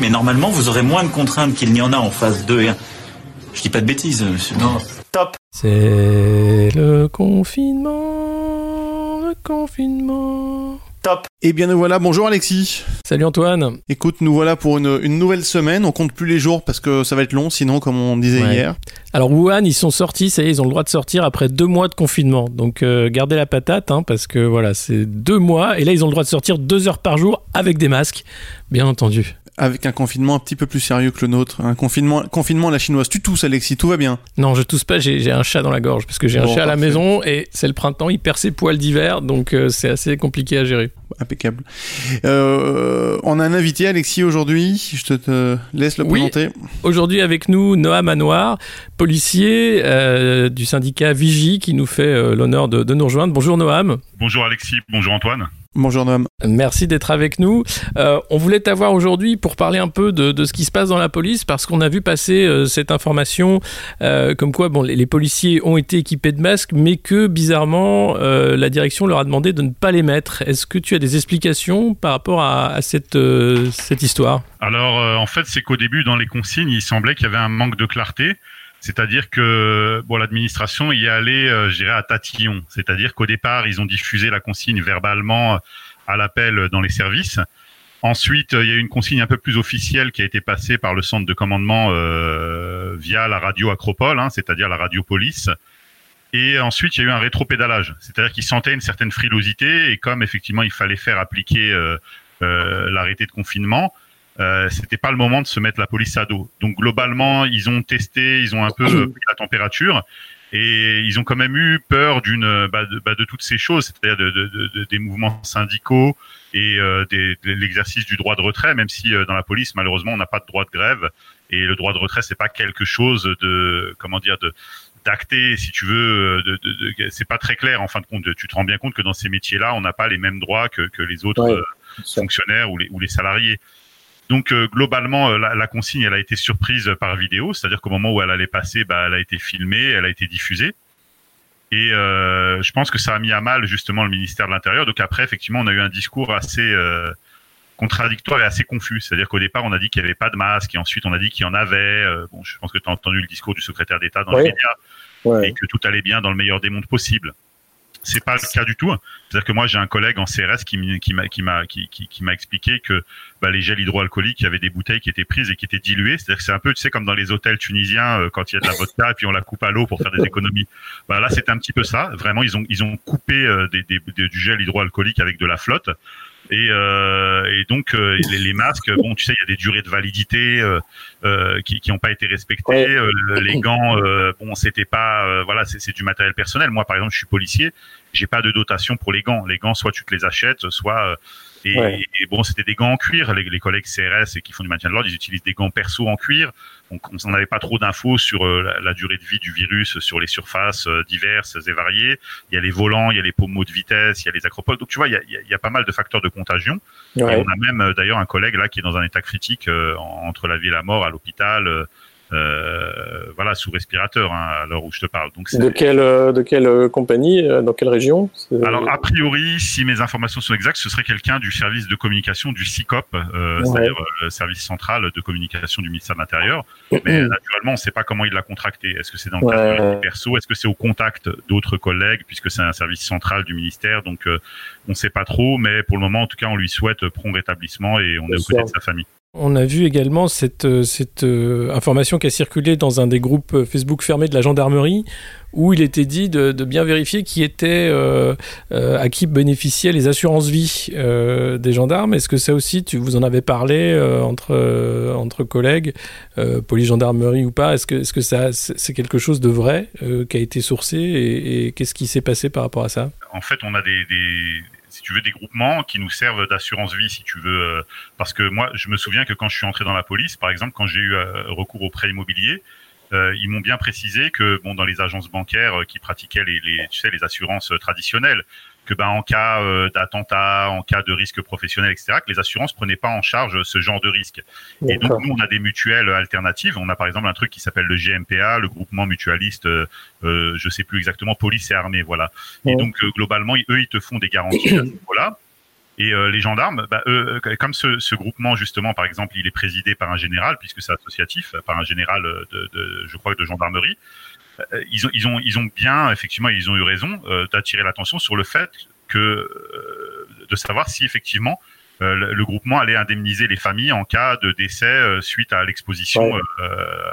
Mais normalement, vous aurez moins de contraintes qu'il n'y en a en phase 2 et 1. Je dis pas de bêtises, monsieur. Non. Top. C'est le confinement, le confinement. Top. Eh bien nous voilà, bonjour Alexis. Salut Antoine. Écoute, nous voilà pour une, nouvelle semaine. On compte plus les jours parce que ça va être long, sinon comme on disait hier. Alors Wuhan, ils sont sortis, ça y est, ils ont le droit de sortir après deux mois de confinement. Donc euh, gardez la patate, hein, parce que voilà, c'est deux mois et là ils ont le droit de sortir deux heures par jour avec des masques, bien entendu avec un confinement un petit peu plus sérieux que le nôtre. Un confinement, confinement à la chinoise. Tu tousses, Alexis, tout va bien Non, je tousse pas, j'ai un chat dans la gorge, parce que j'ai un chat à la maison et c'est le printemps, il perd ses poils d'hiver, donc euh, c'est assez compliqué à gérer. Impeccable. Euh, on a un invité, Alexis, aujourd'hui. Je te, laisse le présenter. Aujourd'hui avec nous, Noam Manoir, policier euh, du syndicat Vigie, qui nous fait l'honneur de, de nous rejoindre. Bonjour Noam. Bonjour Alexis, bonjour Antoine. Bonjour Noam. Merci d'être avec nous. Euh, on voulait t'avoir aujourd'hui pour parler un peu de, ce qui se passe dans la police parce qu'on a vu passer euh, cette information euh, comme quoi bon, les, policiers ont été équipés de masques mais que bizarrement la direction leur a demandé de ne pas les mettre. Est-ce que tu as des explications par rapport à, cette, cette histoire? Alors en fait c'est qu'au début dans les consignes il semblait qu'il y avait un manque de clarté. C'est-à-dire que bon, l'administration y est allée, euh, à tatillon. C'est-à-dire qu'au départ, ils ont diffusé la consigne verbalement à l'appel dans les services. Ensuite, il y a eu une consigne un peu plus officielle qui a été passée par le centre de commandement euh, via la radio Acropole, hein, c'est-à-dire la radio police. Et ensuite, il y a eu un rétropédalage, c'est-à-dire qu'ils sentaient une certaine frilosité et comme effectivement il fallait faire appliquer euh, euh l'arrêté de confinement, euh, c'était pas le moment de se mettre la police à dos. Donc globalement, ils ont testé, ils ont un peu pris la température et ils ont quand même eu peur d'une bah, de, bah, de, toutes ces choses, c'est-à-dire de, de, des mouvements syndicaux et euh, des, de l'exercice du droit de retrait, même si euh, dans la police malheureusement on n'a pas de droit de grève et le droit de retrait c'est pas quelque chose de comment dire de d'acté si tu veux de, de, c'est pas très clair en fin de compte. Tu te rends bien compte que dans ces métiers là on n'a pas les mêmes droits que, que les autres euh, fonctionnaires ou les, ou les salariés donc euh, globalement, euh, la, consigne, elle a été surprise par vidéo, c'est-à-dire qu'au moment où elle allait passer, bah, elle a été filmée, elle a été diffusée. Et euh, je pense que ça a mis à mal justement le ministère de l'Intérieur. Donc après, effectivement, on a eu un discours assez contradictoire et assez confus. C'est-à-dire qu'au départ, on a dit qu'il n'y avait pas de masque, et ensuite on a dit qu'il y en avait. bon, je pense que tu as entendu le discours du secrétaire d'État dans les médias, et que tout allait bien dans le meilleur des mondes possible c'est pas le cas du tout. C'est-à-dire que moi j'ai un collègue en CRS qui m'a qui m'a qui m'a qui, qui, m'a expliqué que bah, les gels hydroalcooliques, il y avait des bouteilles qui étaient prises et qui étaient diluées. C'est-à-dire que c'est un peu tu sais comme dans les hôtels tunisiens euh, quand il y a de la vodka et puis on la coupe à l'eau pour faire des économies. Bah, là c'était un petit peu ça. Vraiment ils ont ils ont coupé euh, des, des, du gel hydroalcoolique avec de la flotte. Et, euh, et donc euh, les, les, masques, bon, tu sais, il y a des durées de validité euh, qui n'ont pas été respectées. les gants, bon, c'était pas, voilà, c'est du matériel personnel. Moi, par exemple, je suis policier, j'ai pas de dotation pour les gants. Les gants, soit tu te les achètes, soit et, bon, c'était des gants en cuir. Les, les collègues CRS et qui font du maintien de l'ordre, ils utilisent des gants perso en cuir. Donc, on n'avait pas trop d'infos sur euh, la, durée de vie du virus sur les surfaces euh, diverses et variées. Il y a les volants, il y a les pommeaux de vitesse, il y a les acropoles. Donc, tu vois, il y a, il y a pas mal de facteurs de contagion. Et on a même euh, d'ailleurs un collègue là qui est dans un état critique entre la vie et la mort à l'hôpital. Euh, voilà, sous respirateur hein, à l'heure où je te parle. Donc, de quelle, euh, de quelle euh, compagnie, dans quelle région? Alors, a priori, si mes informations sont exactes, ce serait quelqu'un du service de communication du CICOP, c'est-à-dire le service central de communication du ministère de l'Intérieur. Mais naturellement, on ne sait pas comment il l'a contracté. Est-ce que c'est dans le cadre de perso? Est-ce que c'est au contact d'autres collègues, puisque c'est un service central du ministère? Donc, on ne sait pas trop, mais pour le moment, en tout cas, on lui souhaite prompt rétablissement et on est au côté de sa famille. On a vu également cette, euh, euh, information qui a circulé dans un des groupes euh, Facebook fermés de la gendarmerie, où il était dit de, bien vérifier qui était à qui bénéficiaient les assurances vie des gendarmes. Est-ce que ça aussi, tu vous en avez parlé entre, collègues, police gendarmerie ou pas? Est-ce que, est-ce que ça, c'est quelque chose de vrai qui a été sourcé et, qu'est-ce qui s'est passé par rapport à ça? En fait, on a des si tu veux, des groupements qui nous servent d'assurance vie, si tu veux. parce que moi, je me souviens que quand je suis entré dans la police, par exemple, quand j'ai eu recours au prêt immobilier, ils m'ont bien précisé que bon dans les agences bancaires qui pratiquaient les, les tu sais les assurances traditionnelles que ben en cas euh, d'attentat, en cas de risque professionnel, etc., que les assurances prenaient pas en charge ce genre de risque. Et donc nous, on a des mutuelles alternatives. On a par exemple un truc qui s'appelle le GMPA, le groupement mutualiste, euh, euh, je sais plus exactement, police et armée, voilà. Et donc euh, globalement, eux, ils te font des garanties à ce niveau-là. Et les gendarmes, bah, eux, comme ce, ce, groupement justement, par exemple, il est présidé par un général, puisque c'est associatif, par un général de, de, je crois, de gendarmerie. Euh, ils ont, ils ont, ils ont bien, effectivement, ils ont eu raison. Euh, d'attirer l'attention sur le fait que euh, de savoir si effectivement le, groupement allait indemniser les familles en cas de décès suite à l'exposition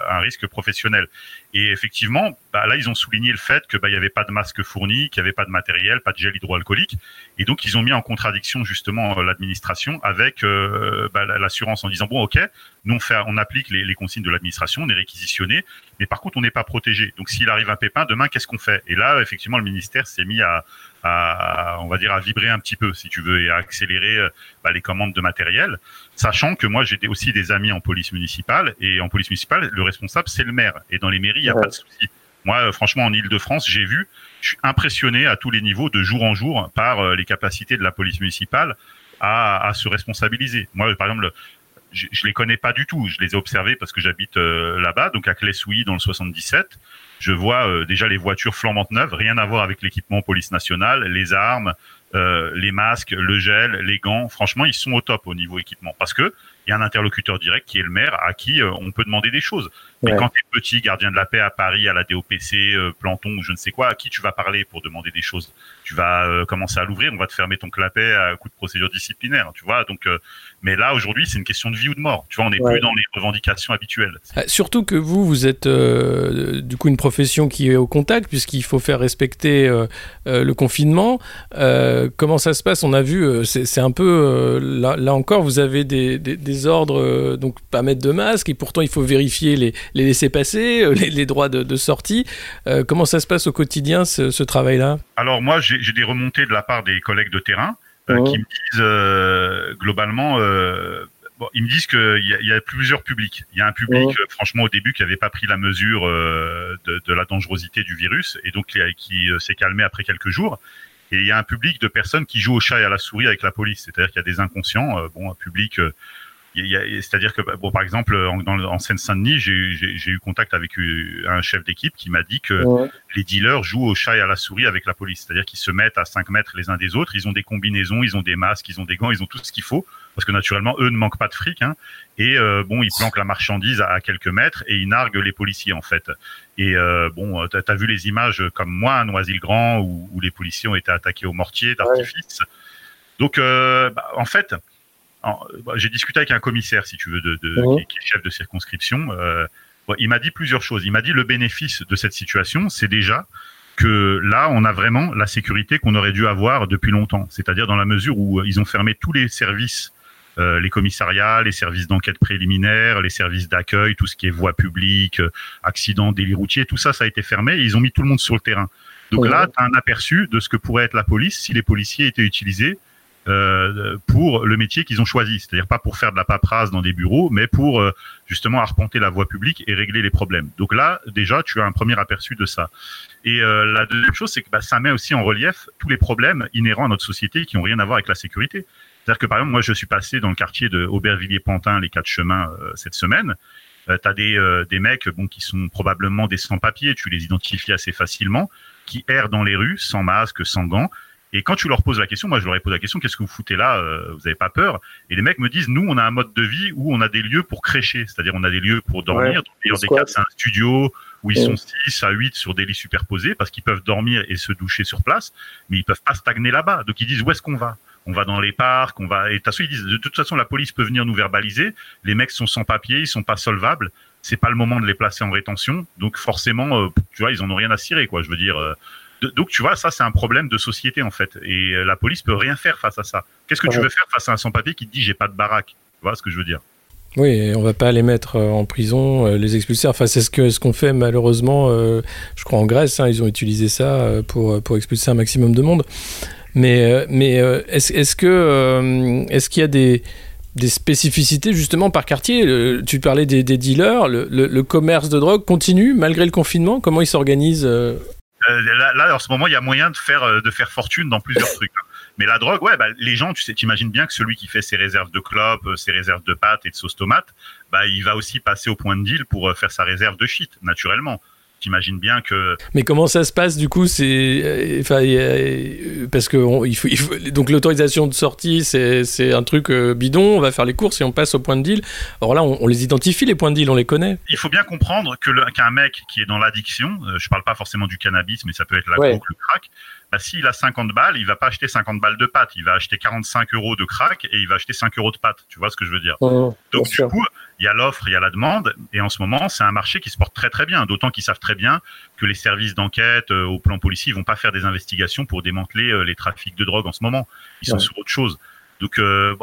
à un risque professionnel. Et effectivement, bah, là, ils ont souligné le fait que bah, il y avait pas de masque fourni, qu'il y avait pas de matériel, pas de gel hydroalcoolique, et donc ils ont mis en contradiction justement euh, l'administration avec euh, bah, l'assurance en disant bon, ok, nous on, fait, on applique les, les consignes de l'administration, on est réquisitionné, mais par contre on n'est pas protégé. Donc s'il arrive un pépin, demain qu'est-ce qu'on fait? Et là, effectivement, le ministère s'est mis à, à, on va dire, à vibrer un petit peu, si tu veux, et à accélérer euh, bah, les commandes de matériel, sachant que moi j'ai aussi des amis en police municipale, et en police municipale, le responsable c'est le maire, et dans les mairies il n'y a pas de souci. Moi, euh, franchement, en Ile-de-France, j'ai vu, je suis impressionné à tous les niveaux, de jour en jour, par euh, les capacités de la police municipale à, à se responsabiliser. Moi, par exemple, je, je les connais pas du tout. Je les ai observés parce que j'habite euh, là-bas, donc à Clessouilly dans le 77. Je vois déjà les voitures flambantes neuves, rien à voir avec l'équipement police nationale, les armes, euh, les masques, le gel, les gants. Franchement, ils sont au top au niveau équipement parce que il y a un interlocuteur direct qui est le maire à qui on peut demander des choses. Mais quand tu es petit, gardien de la paix à Paris, à la DOPC, euh, Planton ou je ne sais quoi, à qui tu vas parler pour demander des choses? Tu vas euh, commencer à l'ouvrir, on va te fermer ton clapet à coup de procédure disciplinaire, tu vois? Donc, euh, mais là aujourd'hui, c'est une question de vie ou de mort. Tu vois, on n'est plus dans les revendications habituelles. Surtout que vous, vous êtes du coup une profession qui est au contact puisqu'il faut faire respecter le confinement. comment ça se passe? On a vu, c'est un peu là, là, encore, vous avez des, des, des ordres, donc pas mettre de masque et pourtant il faut vérifier les les laisser passer, euh, les, droits de, sortie. Euh, comment ça se passe au quotidien, ce, travail-là? Alors moi, j'ai des remontées de la part des collègues de terrain euh, qui me disent globalement... Bon, ils me disent qu'il y, y, a plusieurs publics. Il y a un public, franchement, au début, qui n'avait pas pris la mesure de, de, la dangerosité du virus et donc qui, s'est calmé après quelques jours. Et il y a un public de personnes qui jouent au chat et à la souris avec la police. C'est-à-dire qu'il y a des inconscients, bon, un public c'est-à-dire que, bon, par exemple, en, en Seine-Saint-Denis, j'ai eu contact avec euh, un chef d'équipe qui m'a dit que les dealers jouent au chat et à la souris avec la police. C'est-à-dire qu'ils se mettent à 5 mètres les uns des autres, ils ont des combinaisons, ils ont des masques, ils ont des gants, ils ont tout ce qu'il faut, parce que naturellement, eux ne manquent pas de fric. Hein, et euh, bon, ils planquent la marchandise à, quelques mètres et ils narguent les policiers, en fait. Et euh, bon, tu as, vu les images comme moi à Noisy-le-Grand, où, où, les policiers ont été attaqués au mortier d'artifice. Donc, euh, bah, en fait bah, j'ai discuté avec un commissaire, si tu veux, de, de qui, est chef de circonscription. Euh, il m'a dit plusieurs choses. Il m'a dit le bénéfice de cette situation, c'est déjà que là, on a vraiment la sécurité qu'on aurait dû avoir depuis longtemps. C'est-à-dire dans la mesure où ils ont fermé tous les services, euh, les commissariats, les services d'enquête préliminaire, les services d'accueil, tout ce qui est voie publique, accidents, délits routiers, tout ça, ça a été fermé et ils ont mis tout le monde sur le terrain. Donc là, tu as un aperçu de ce que pourrait être la police si les policiers étaient utilisés euh, pour le métier qu'ils ont choisi, c'est-à-dire pas pour faire de la paperasse dans des bureaux, mais pour euh, justement arpenter la voie publique et régler les problèmes. Donc là, déjà, tu as un premier aperçu de ça. Et euh, la deuxième chose, c'est que bah, ça met aussi en relief tous les problèmes inhérents à notre société qui ont rien à voir avec la sécurité. C'est-à-dire que par exemple, moi, je suis passé dans le quartier de Aubervilliers-Pantin, les quatre chemins, cette semaine. Euh, tu as des, des mecs bon, qui sont probablement des sans-papiers, tu les identifies assez facilement, qui errent dans les rues sans masque, sans gants, et quand tu leur poses la question, moi je leur ai posé la question, qu'est-ce que vous foutez là euh, Vous n'avez pas peur? Et les mecs me disent, nous on a un mode de vie où on a des lieux pour crécher, c'est-à-dire on a des lieux pour dormir. Dans le meilleur des cas, c'est un studio où ils sont 6 à 8 sur des lits superposés parce qu'ils peuvent dormir et se doucher sur place, mais ils peuvent pas stagner là-bas. Donc ils disent, où est-ce qu'on va? On va dans les parcs, on va. Et façon, ils disent de toute façon la police peut venir nous verbaliser. Les mecs sont sans papier, ils sont pas solvables. C'est pas le moment de les placer en rétention. Donc forcément, euh, tu vois, ils en ont rien à cirer, quoi. Je veux dire, euh, donc tu vois, ça c'est un problème de société en fait, et euh, la police peut rien faire face à ça. Qu'est-ce que tu veux faire face à un sans-papier qui te dit j'ai pas de baraque? Tu vois ce que je veux dire? Oui, on va pas les mettre euh, en prison, euh, les expulser. Enfin, c'est ce que ce qu'on fait malheureusement. je crois en Grèce, hein, ils ont utilisé ça pour pour expulser un maximum de monde. Mais, mais est-ce est que est-ce qu'il y a des des spécificités justement par quartier? tu parlais des, dealers, le, commerce de drogue continue malgré le confinement? Comment il s'organise là, en ce moment, il y a moyen de faire faire fortune dans plusieurs trucs. Hein. Mais la drogue, ouais, bah, les gens, tu sais, t'imagines bien que celui qui fait ses réserves de clopes, ses réserves de pâtes et de sauce tomate, bah, il va aussi passer au point de deal pour faire sa réserve de shit, naturellement t'imagines bien que. Mais comment ça se passe du coup C'est euh, enfin euh, parce que il faut, donc l'autorisation de sortie c'est un truc euh, bidon. On va faire les courses et on passe au point de deal. Alors là, on, les identifie les points de deal, on les connaît. Il faut bien comprendre que qu'un mec qui est dans l'addiction, je parle pas forcément du cannabis, mais ça peut être la coke, le crack. Bah, s'il a 50 balles, il va pas acheter 50 balles de pâtes, il va acheter 45 euros de crack et il va acheter 5 euros de pâtes. Tu vois ce que je veux dire? Donc du coup, il y a l'offre, il y a la demande, et en ce moment, c'est un marché qui se porte très très bien. D'autant qu'ils savent très bien que les services d'enquête euh, au plan policier ils vont pas faire des investigations pour démanteler euh, les trafics de drogue en ce moment. Ils sont sur autre chose. Donc euh,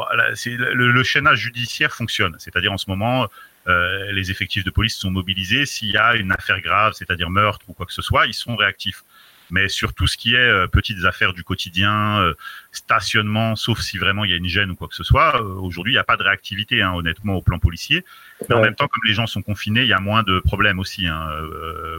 le, le, chaînage judiciaire fonctionne. C'est-à-dire en ce moment, les effectifs de police sont mobilisés. S'il y a une affaire grave, c'est-à-dire meurtre ou quoi que ce soit, ils sont réactifs mais sur tout ce qui est euh, petites affaires du quotidien, euh, stationnement, sauf si vraiment il y a une gêne ou quoi que ce soit, euh, aujourd'hui il n'y a pas de réactivité, hein, honnêtement, au plan policier. Mais en même temps, comme les gens sont confinés, il y a moins de problèmes aussi, hein,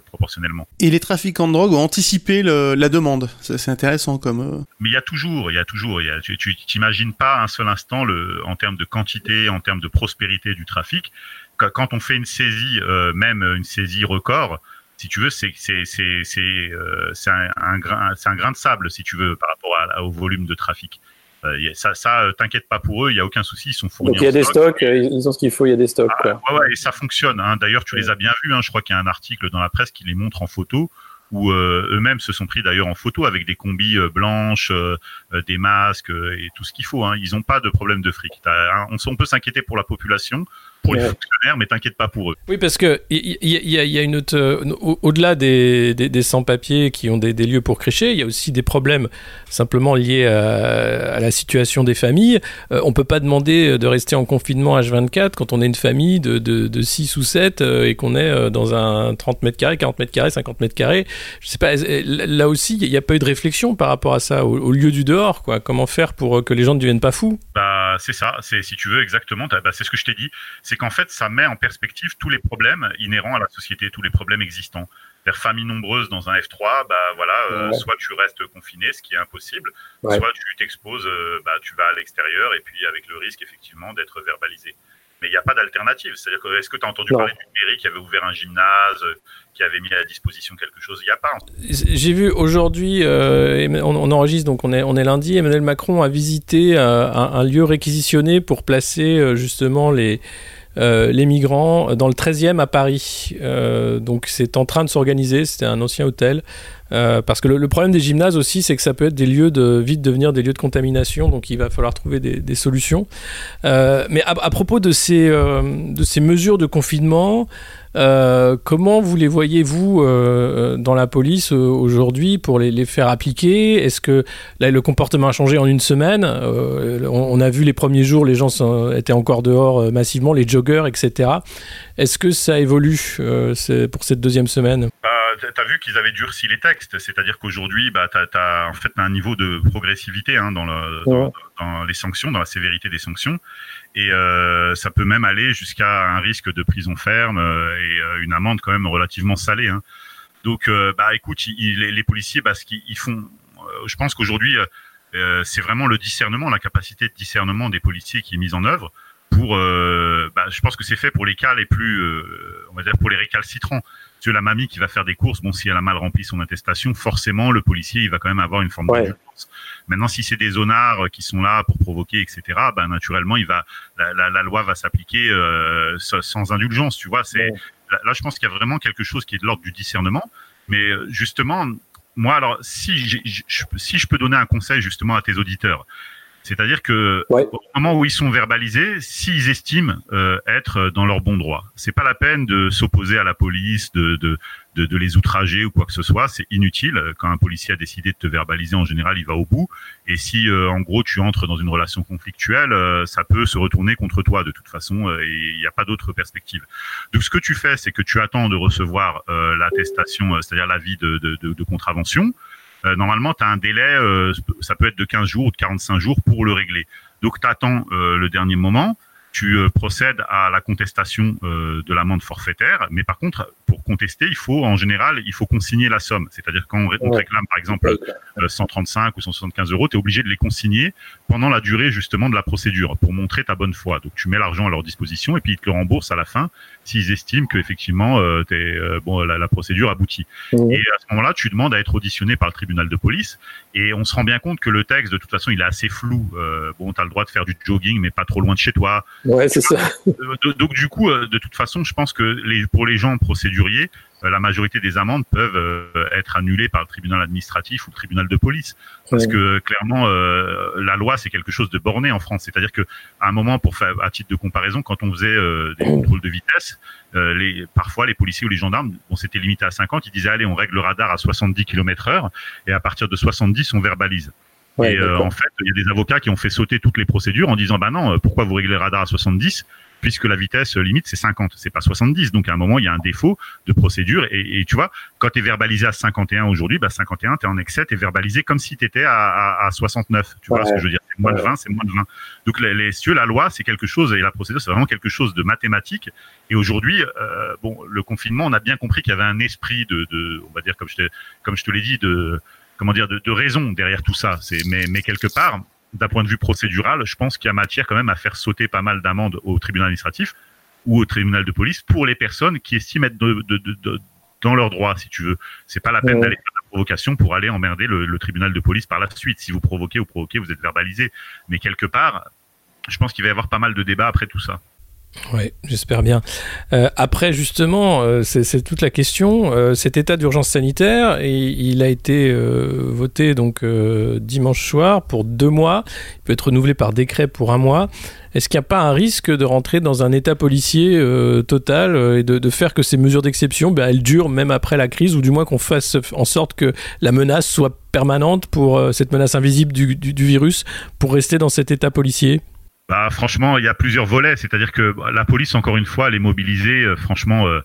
proportionnellement. Et les trafiquants de drogue ont anticipé la demande. C'est intéressant comme. Mais il y a toujours, il y a toujours, y a, tu t'imagines pas un seul instant le, en termes de quantité, en termes de prospérité du trafic. Quand on fait une saisie, même une saisie record, si tu veux, c'est euh, un, un, grain c'est un grain de sable si tu veux par rapport à, au volume de trafic. Euh, ça, ça euh, t'inquiète pas pour eux, il y a aucun souci, ils sont fournis. Donc il y a des stocks, ils ont ce qu'il faut, il y a des stocks. Ah. Ouais, ouais, et ça fonctionne. Hein. D'ailleurs, tu les as bien vus. Hein. Je crois qu'il y a un article dans la presse qui les montre en photo où euh, eux-mêmes se sont pris d'ailleurs en photo avec des combis euh, blanches, euh, des masques et tout ce qu'il faut. Hein. Ils n'ont pas de problème de fric. On, on, peut s'inquiéter pour la population, pour les fonctionnaires, mais t'inquiète pas pour eux. Oui, parce que il y, a une autre, au-delà des, des, sans-papiers qui ont des, lieux pour crécher, il y a aussi des problèmes simplement liés à, la situation des familles. on peut pas demander de rester en confinement H24 quand on est une famille de, de, de 6 ou 7 et qu'on est dans un 30 mètres carrés, 40 mètres carrés, 50 mètres carrés je sais pas, là aussi, il n'y a pas eu de réflexion par rapport à ça, au, lieu du dehors, quoi. Comment faire pour euh, que les gens ne deviennent pas fous? Bah, c'est ça, c'est si tu veux exactement. Bah, c'est ce que je t'ai dit, c'est qu'en fait, ça met en perspective tous les problèmes inhérents à la société, tous les problèmes existants. Faire famille nombreuse dans un F3, bah voilà, euh, soit tu restes confiné, ce qui est impossible, soit tu t'exposes, euh, bah tu vas à l'extérieur et puis avec le risque effectivement d'être verbalisé mais il n'y a pas d'alternative. C'est-à-dire que, est-ce que tu as entendu parler d'une mairie qui avait ouvert un gymnase, qui avait mis à disposition quelque chose? Il n'y a pas. J'ai vu aujourd'hui, euh, on, enregistre, donc on est, on est lundi, Emmanuel Macron a visité euh, un, lieu réquisitionné pour placer euh, justement les, les migrants dans le 13e à Paris. donc c'est en train de s'organiser, c'était un ancien hôtel. Euh, parce que le, problème des gymnases aussi, c'est que ça peut être des lieux de vite devenir des lieux de contamination, donc il va falloir trouver des, solutions. Euh, mais à, propos de ces, euh, de ces mesures de confinement, comment vous les voyez-vous dans la police aujourd'hui pour les, faire appliquer? Est-ce que là, le comportement a changé en une semaine? On, a vu les premiers jours, les gens étaient encore dehors massivement, les joggers, etc. Est-ce que ça évolue pour cette deuxième semaine? Tu as vu qu'ils avaient durci les textes, c'est-à-dire qu'aujourd'hui, bah, tu as, en fait un niveau de progressivité hein, dans, le, dans, les sanctions, dans la sévérité des sanctions, et euh, ça peut même aller jusqu'à un risque de prison ferme euh, et euh, une amende quand même relativement salée. Hein. Donc, bah, écoute, les, policiers, bah, ce qu'ils font, je pense qu'aujourd'hui, c'est vraiment le discernement, la capacité de discernement des policiers qui est mise en œuvre pour, bah, je pense que c'est fait pour les cas les plus, on va dire pour les récalcitrants la mamie qui va faire des courses, bon, si elle a mal rempli son attestation, forcément, le policier, il va quand même avoir une forme de Maintenant, si c'est des zonards qui sont là pour provoquer, etc., ben, naturellement, il va, la, loi va s'appliquer euh, sans indulgence, tu vois. C'est là, je pense qu'il y a vraiment quelque chose qui est de l'ordre du discernement. Mais euh, justement, moi, alors, si, si je peux donner un conseil justement à tes auditeurs, c'est-à-dire que au moment où ils sont verbalisés, s'ils estiment euh, être dans leur bon droit, c'est pas la peine de s'opposer à la police, de, de, de, de, les outrager ou quoi que ce soit. C'est inutile. Quand un policier a décidé de te verbaliser, en général, il va au bout. Et si, euh, en gros, tu entres dans une relation conflictuelle, euh, ça peut se retourner contre toi de toute façon. et il n'y a pas d'autre perspective. Donc, ce que tu fais, c'est que tu attends de recevoir l'attestation, c'est-à-dire l'avis de, de, de, contravention. Normalement, tu as un délai, ça peut être de 15 jours ou de 45 jours pour le régler. Donc, tu attends le dernier moment tu euh, procèdes à la contestation euh, de l'amende forfaitaire, mais par contre, pour contester, il faut en général, il faut consigner la somme. C'est-à-dire quand on, réclame par exemple 135 euh, ou 175 euros, tu es obligé de les consigner pendant la durée justement de la procédure pour montrer ta bonne foi. Donc tu mets l'argent à leur disposition et puis ils te le remboursent à la fin s'ils estiment qu'effectivement euh, bon, la, procédure aboutit. Et à ce moment-là, tu demandes à être auditionné par le tribunal de police et on se rend bien compte que le texte, de toute façon, il est assez flou. bon, tu as le droit de faire du jogging, mais pas trop loin de chez toi. Ouais, c'est ça. Donc du coup, euh, de toute façon, je pense que les, pour les gens procéduriers, euh, la majorité des amendes peuvent euh, être annulées par le tribunal administratif ou le tribunal de police, parce que clairement, la loi c'est quelque chose de borné en France. C'est-à-dire que à un moment, pour faire à titre de comparaison, quand on faisait des contrôles de vitesse, les, parfois les policiers ou les gendarmes, bon, c'était limité à 50, ils disaient allez, on règle le radar à 70 km/heure, et à partir de 70, on verbalise et euh, en fait, il y a des avocats qui ont fait sauter toutes les procédures en disant bah non, euh, pourquoi vous réglez le radar à 70 puisque la vitesse limite c'est 50, c'est pas 70. Donc à un moment il y a un défaut de procédure et, et tu vois quand tu es verbalisé à 51 aujourd'hui, bah 51 tu es en excès, tu es verbalisé comme si tu étais à, à, à, 69. Tu vois ce que je veux dire? C'est moins de 20, c'est moins de 20. Donc les, les la loi c'est quelque chose et la procédure c'est vraiment quelque chose de mathématique. Et aujourd'hui, euh, bon, le confinement, on a bien compris qu'il y avait un esprit de, de on va dire comme je te, comme je te l'ai dit de comment dire, de, de raison derrière tout ça. Mais, mais quelque part, d'un point de vue procédural, je pense qu'il y a matière quand même à faire sauter pas mal d'amendes au tribunal administratif ou au tribunal de police pour les personnes qui estiment être de, de, de, dans leurs droits, si tu veux. C'est pas la peine d'aller faire la provocation pour aller emmerder le, le, tribunal de police par la suite. Si vous provoquez ou provoquez, vous êtes verbalisé. Mais quelque part, je pense qu'il va y avoir pas mal de débats après tout ça. Oui, j'espère bien. Euh, après, justement, euh, c'est toute la question. Euh, cet état d'urgence sanitaire, il a été voté donc dimanche soir pour deux mois. Il peut être renouvelé par décret pour un mois. Est-ce qu'il n'y a pas un risque de rentrer dans un état policier total et de, de, faire que ces mesures d'exception, ben, elles durent même après la crise, ou du moins qu'on fasse en sorte que la menace soit permanente pour cette menace invisible du virus, pour rester dans cet état policier? Bah, franchement, il y a plusieurs volets. C'est-à-dire que bah, la police, encore une fois, elle est mobilisée. Euh, franchement, euh,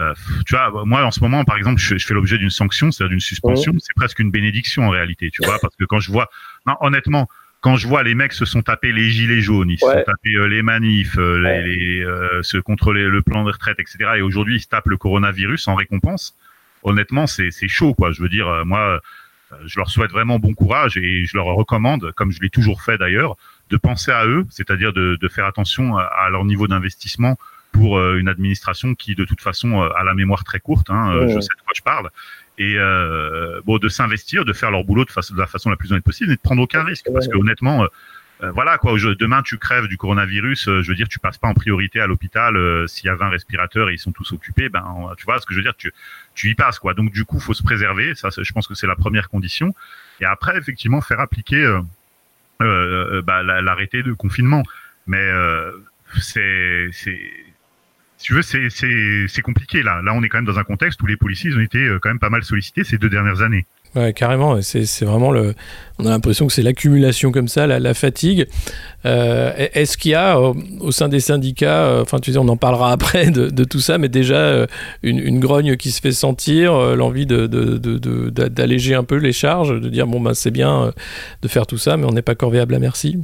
euh, tu vois, moi en ce moment, par exemple, je, fais l'objet d'une sanction, c'est-à-dire d'une suspension. C'est presque une bénédiction en réalité, tu vois, parce que quand je vois, non, honnêtement, quand je vois les mecs se sont tapés les gilets jaunes, ils se sont tapés les manifs, les, les se contrôler le plan de retraite, etc. Et aujourd'hui, ils se tapent le coronavirus en récompense. Honnêtement, c'est chaud, quoi. Je veux dire, moi, je leur souhaite vraiment bon courage et je leur recommande, comme je l'ai toujours fait d'ailleurs, de penser à eux, c'est-à-dire de, de, faire attention à, leur niveau d'investissement pour euh, une administration qui, de toute façon, euh, a la mémoire très courte. Hein, euh, Je sais de quoi je parle. Et euh, bon, de s'investir, de faire leur boulot de, de, la façon la plus honnête possible et de prendre aucun risque. Parce que honnêtement, voilà quoi. demain, tu crèves du coronavirus. je veux dire, tu passes pas en priorité à l'hôpital. S'il y a 20 respirateurs et ils sont tous occupés, ben, tu vois ce que je veux dire. Tu, tu y passes quoi. Donc du coup, faut se préserver. Ça, je pense que c'est la première condition. Et après, effectivement, faire appliquer euh, euh, bah, l'arrêté de confinement. Mais euh, c'est si tu veux, c'est compliqué là. Là, on est quand même dans un contexte où les policiers ont été quand même pas mal sollicités ces deux dernières années. Carrément. C'est vraiment le. On a l'impression que c'est l'accumulation comme ça, la, fatigue. Euh, Est-ce qu'il y a au, sein des syndicats, enfin, tu on en parlera après de, tout ça, mais déjà une, grogne qui se fait sentir, l'envie d'alléger de, de, un peu les charges, de dire bon, ben, c'est bien de faire tout ça, mais on n'est pas corvéable à merci?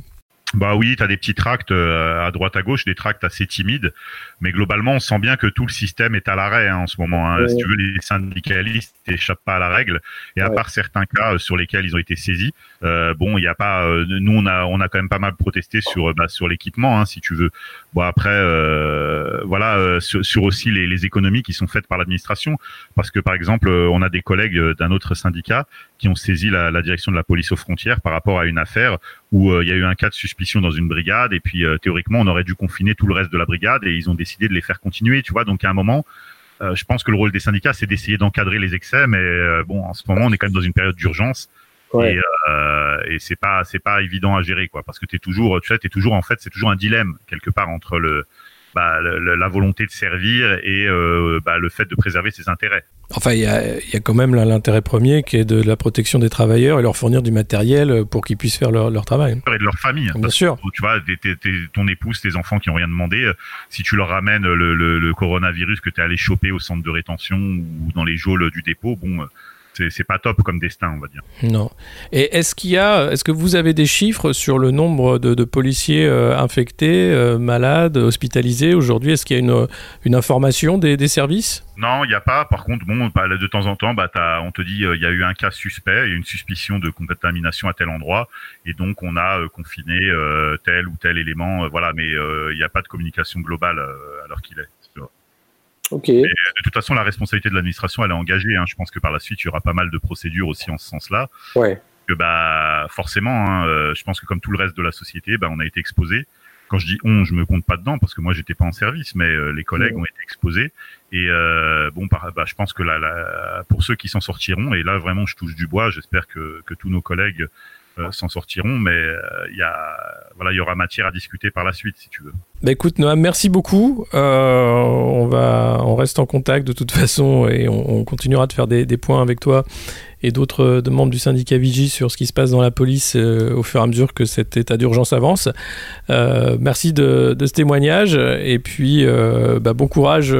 Bah oui, tu as des petits tracts euh, à droite à gauche, des tracts assez timides, mais globalement, on sent bien que tout le système est à l'arrêt hein, en ce moment. Hein. Si tu veux, les syndicalistes n'échappent pas à la règle, et à part certains cas euh, sur lesquels ils ont été saisis, euh, bon, il n'y a pas. Euh, nous, on a, on a quand même pas mal protesté sur, bah, sur l'équipement, hein, si tu veux. Bon après, voilà, sur, sur, aussi les, les, économies qui sont faites par l'administration, parce que par exemple, on a des collègues d'un autre syndicat qui ont saisi la, la, direction de la police aux frontières par rapport à une affaire où il y a eu un cas de suspicion dans une brigade, et puis théoriquement, on aurait dû confiner tout le reste de la brigade, et ils ont décidé de les faire continuer, tu vois. Donc à un moment, euh, je pense que le rôle des syndicats, c'est d'essayer d'encadrer les excès, mais euh, bon, en ce moment, on est quand même dans une période d'urgence. Et, euh, et c'est pas c'est pas évident à gérer quoi parce que tu es toujours tu sais t'es toujours en fait c'est toujours un dilemme quelque part entre le bah, la volonté de servir et euh, bah, le fait de préserver ses intérêts. Enfin, il y a, y a, quand même l'intérêt premier qui est de la protection des travailleurs et leur fournir du matériel pour qu'ils puissent faire leur, leur, travail. Et de leur famille. Bien sûr. tu vois, ton épouse, tes enfants qui ont rien demandé, euh, si tu leur ramènes le, le, le coronavirus que tu es allé choper au centre de rétention ou dans les geôles du dépôt, bon, euh, c'est pas top comme destin, on va dire. Non. Et est-ce qu'il y a, est-ce que vous avez des chiffres sur le nombre de, policiers euh, infectés, euh, malades, hospitalisés aujourd'hui? Est-ce qu'il y a une, une information des, des services? Non, il n'y a pas. Par contre, bon, bah, de temps en temps, bah, on te dit il y a eu un cas suspect, il y a une suspicion de contamination à tel endroit, et donc on a confiné tel ou tel élément. voilà, mais il n'y a pas de communication globale à l'heure qu'il est. Ok. de toute façon, la responsabilité de l'administration, elle est engagée. Hein. Je pense que par la suite, il y aura pas mal de procédures aussi en ce sens-là. Ouais. Que bah forcément, hein, euh, je pense que comme tout le reste de la société, bah, on a été exposé. Quand je dis on, je me compte pas dedans parce que moi j'étais pas en service, mais euh, les collègues ont été exposés. Et euh, bon, bah, je pense que là, là, pour ceux qui s'en sortiront, et là vraiment je touche du bois, j'espère que, que tous nos collègues euh, s'en sortiront, mais il y a voilà, il y aura matière à discuter par la suite si tu veux. Bah écoute Noam, merci beaucoup. Euh, on va, on reste en contact de toute façon et on, on continuera de faire des, points avec toi et d'autres euh, membres du syndicat Vigie sur ce qui se passe dans la police euh, au fur et à mesure que cet état d'urgence avance. Euh, merci de, de, ce témoignage et puis bah, bon courage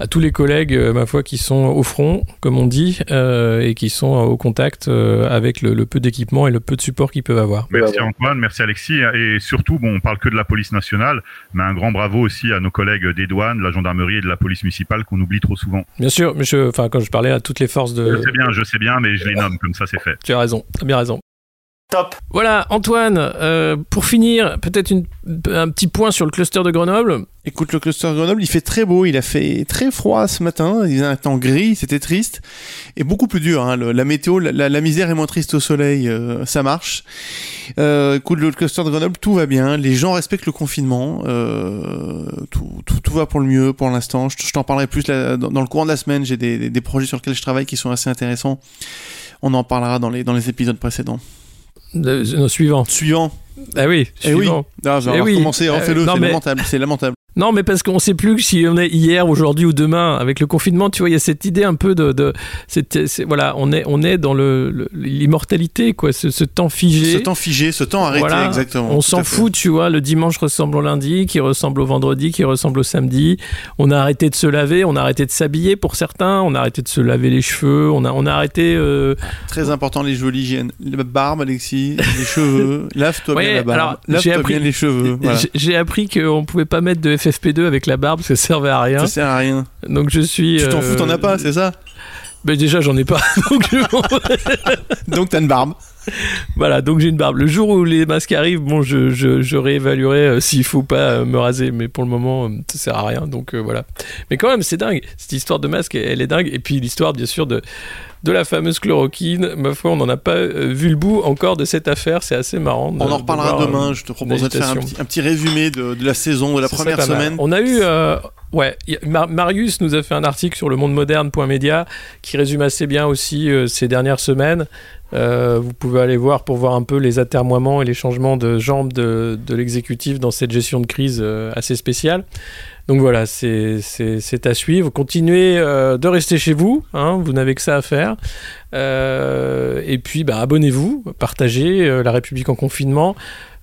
à tous les collègues, ma foi, qui sont au front, comme on dit, et qui sont au contact avec le, le peu d'équipement et le peu de support qu'ils peuvent avoir. Merci Antoine, merci Alexis et surtout, bon, on parle que de la police nationale mais un grand bravo aussi à nos collègues des douanes, de la gendarmerie et de la police municipale qu'on oublie trop souvent. Bien sûr, mais je, enfin, quand je parlais à toutes les forces de. Je sais bien, je sais bien, mais je les nomme comme ça, c'est fait. Tu as raison, tu as bien raison. Top. Voilà, Antoine, euh, pour finir, peut-être un petit point sur le cluster de Grenoble. Écoute, le cluster de Grenoble, il fait très beau, il a fait très froid ce matin, il a un temps gris, c'était triste, et beaucoup plus dur. Hein, le, la météo, la, la, misère est moins triste au soleil, euh, ça marche. Euh, écoute, le cluster de Grenoble, tout va bien, les gens respectent le confinement, euh, tout, tout, tout, va pour le mieux pour l'instant. Je, je t'en parlerai plus là, dans, dans, le courant de la semaine, j'ai des, des, des projets sur lesquels je travaille qui sont assez intéressants. On en parlera dans les, dans les épisodes précédents. De, de, suivant. Suivant. Ah oui, eh suivant. oui. Non, on va oui. recommencer, refais-le, Euh, c'est mais- lamentable, c'est lamentable. Non, mais parce qu'on sait plus si on est hier, aujourd'hui ou demain. Avec le confinement, tu vois, il y a cette idée un peu de, voilà, on est, on est dans le, le- l'immortalité, quoi, ce, ce temps figé. Ce temps figé, ce temps arrêté, Voilà. exactement. On s'en fout, tu vois. Le dimanche ressemble au lundi, qui ressemble au vendredi, qui ressemble au samedi. On a arrêté de se laver, on a arrêté de s'habiller pour certains, on a arrêté de se laver les cheveux, on a, on a arrêté. euh, Très important les cheveux, l'hygiène. La barbe, Alexis, les cheveux. Lave-toi Ouais, bien la barbe. Lave-toi bien les cheveux. Voilà. j'ai- J'ai appris qu'on pouvait pas mettre de FFP2 avec la barbe, parce que ça servait à rien. Ça sert à rien. Donc je suis. Tu t'en euh, fous, t'en as pas, c'est ça? Ben déjà, j'en ai pas. donc je- Donc t'as une barbe. Voilà, donc j'ai une barbe. Le jour où les masques arrivent, bon, je, je, je réévaluerai euh, s'il faut pas euh, me raser, mais pour le moment, euh, ça sert à rien, donc euh, voilà. Mais quand même, c'est dingue. Cette histoire de masque, elle est dingue. Et puis l'histoire, bien sûr, de, de la fameuse chloroquine. Ma foi, on n'en a pas euh, vu le bout encore de cette affaire. C'est assez marrant. de- On en reparlera demain. euh, Je te proposerai de faire un petit, un petit résumé de, de la saison, de la Ça première mal. semaine. On a eu, euh, ouais, Mar- Marius nous a fait un article sur le monde moderne.media qui résume assez bien aussi euh, ces dernières semaines. Euh, vous pouvez aller voir pour voir un peu les atermoiements et les changements de jambes de, de l'exécutif dans cette gestion de crise euh, assez spéciale. Donc voilà, c'est à suivre. Continuez euh, de rester chez vous, hein, vous n'avez que ça à faire. Euh, et puis bah, abonnez-vous, partagez euh, La République en confinement.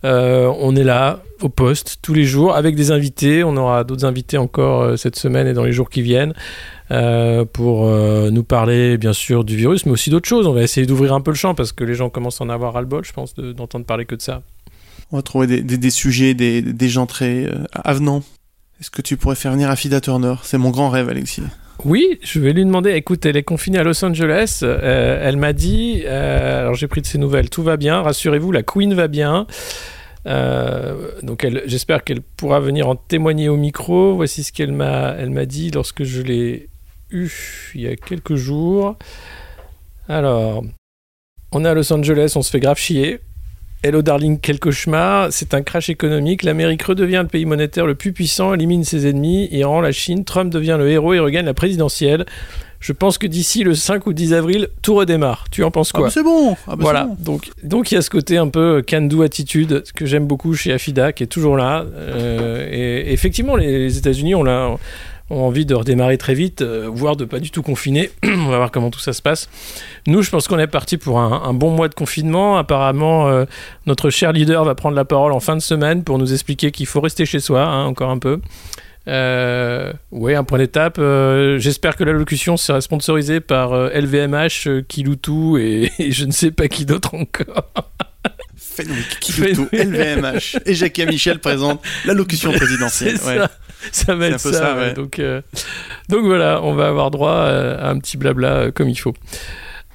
On est là au poste tous les jours avec des invités. On aura d'autres invités encore cette semaine et dans les jours qui viennent pour nous parler bien sûr du virus, mais aussi d'autres choses. On va essayer d'ouvrir un peu le champ parce que les gens commencent à en avoir ras-le-bol, je pense, de- d'entendre parler que de ça. On va trouver des, des, des sujets, des, des gens très avenants. Est-ce que tu pourrais faire venir Afida Turner? C'est mon grand rêve, Alexis. Oui, je vais lui demander. Écoute, elle est confinée à Los Angeles. Euh, elle m'a dit. euh, alors j'ai pris de ses nouvelles. Tout va bien. Rassurez-vous, la Queen va bien. Euh, donc j'espère qu'elle pourra venir en témoigner au micro. Voici ce qu'elle m'a, elle m'a dit lorsque je l'ai eu il y a quelques jours. Alors, on est à Los Angeles, on se fait grave chier. Hello darling, quel cauchemar. C'est un crash économique. L'Amérique redevient le pays monétaire le plus puissant, élimine ses ennemis, Iran, la Chine. Trump devient le héros et regagne la présidentielle. Je pense que d'ici le 5 ou 10 avril, tout redémarre. Tu en penses Ah quoi bah c'est bon ah bah voilà, bon. donc donc il y a ce côté un peu can-do attitude que j'aime beaucoup chez Afida, qui est toujours là. Euh, et, effectivement, les, les États-Unis ont, là, ont envie de redémarrer très vite, euh, voire de pas du tout confiner. On va voir comment tout ça se passe. Nous, je pense qu'on est parti pour un, bon mois de confinement. Apparemment, euh, notre cher leader va prendre la parole en fin de semaine pour nous expliquer qu'il faut rester chez soi, hein, encore un peu. Euh, ouais, un point d'étape. J'espère que l'allocution sera sponsorisée par LVMH, Kiloutou et, je ne sais pas qui d'autre encore. Fenwick, Kiloutou, LVMH et Jacques Michel présente l'allocution présidentielle. Ouais. Ça. ça va être ça. ça ouais. donc, euh, donc voilà, on va avoir droit à un petit blabla comme il faut.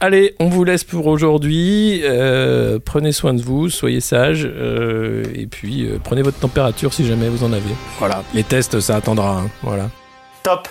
Allez, on vous laisse pour aujourd'hui. Euh, prenez soin de vous, soyez sages. Euh, et puis, euh, prenez votre température si jamais vous en avez. Voilà. Les tests, ça attendra. Hein. Voilà. Top.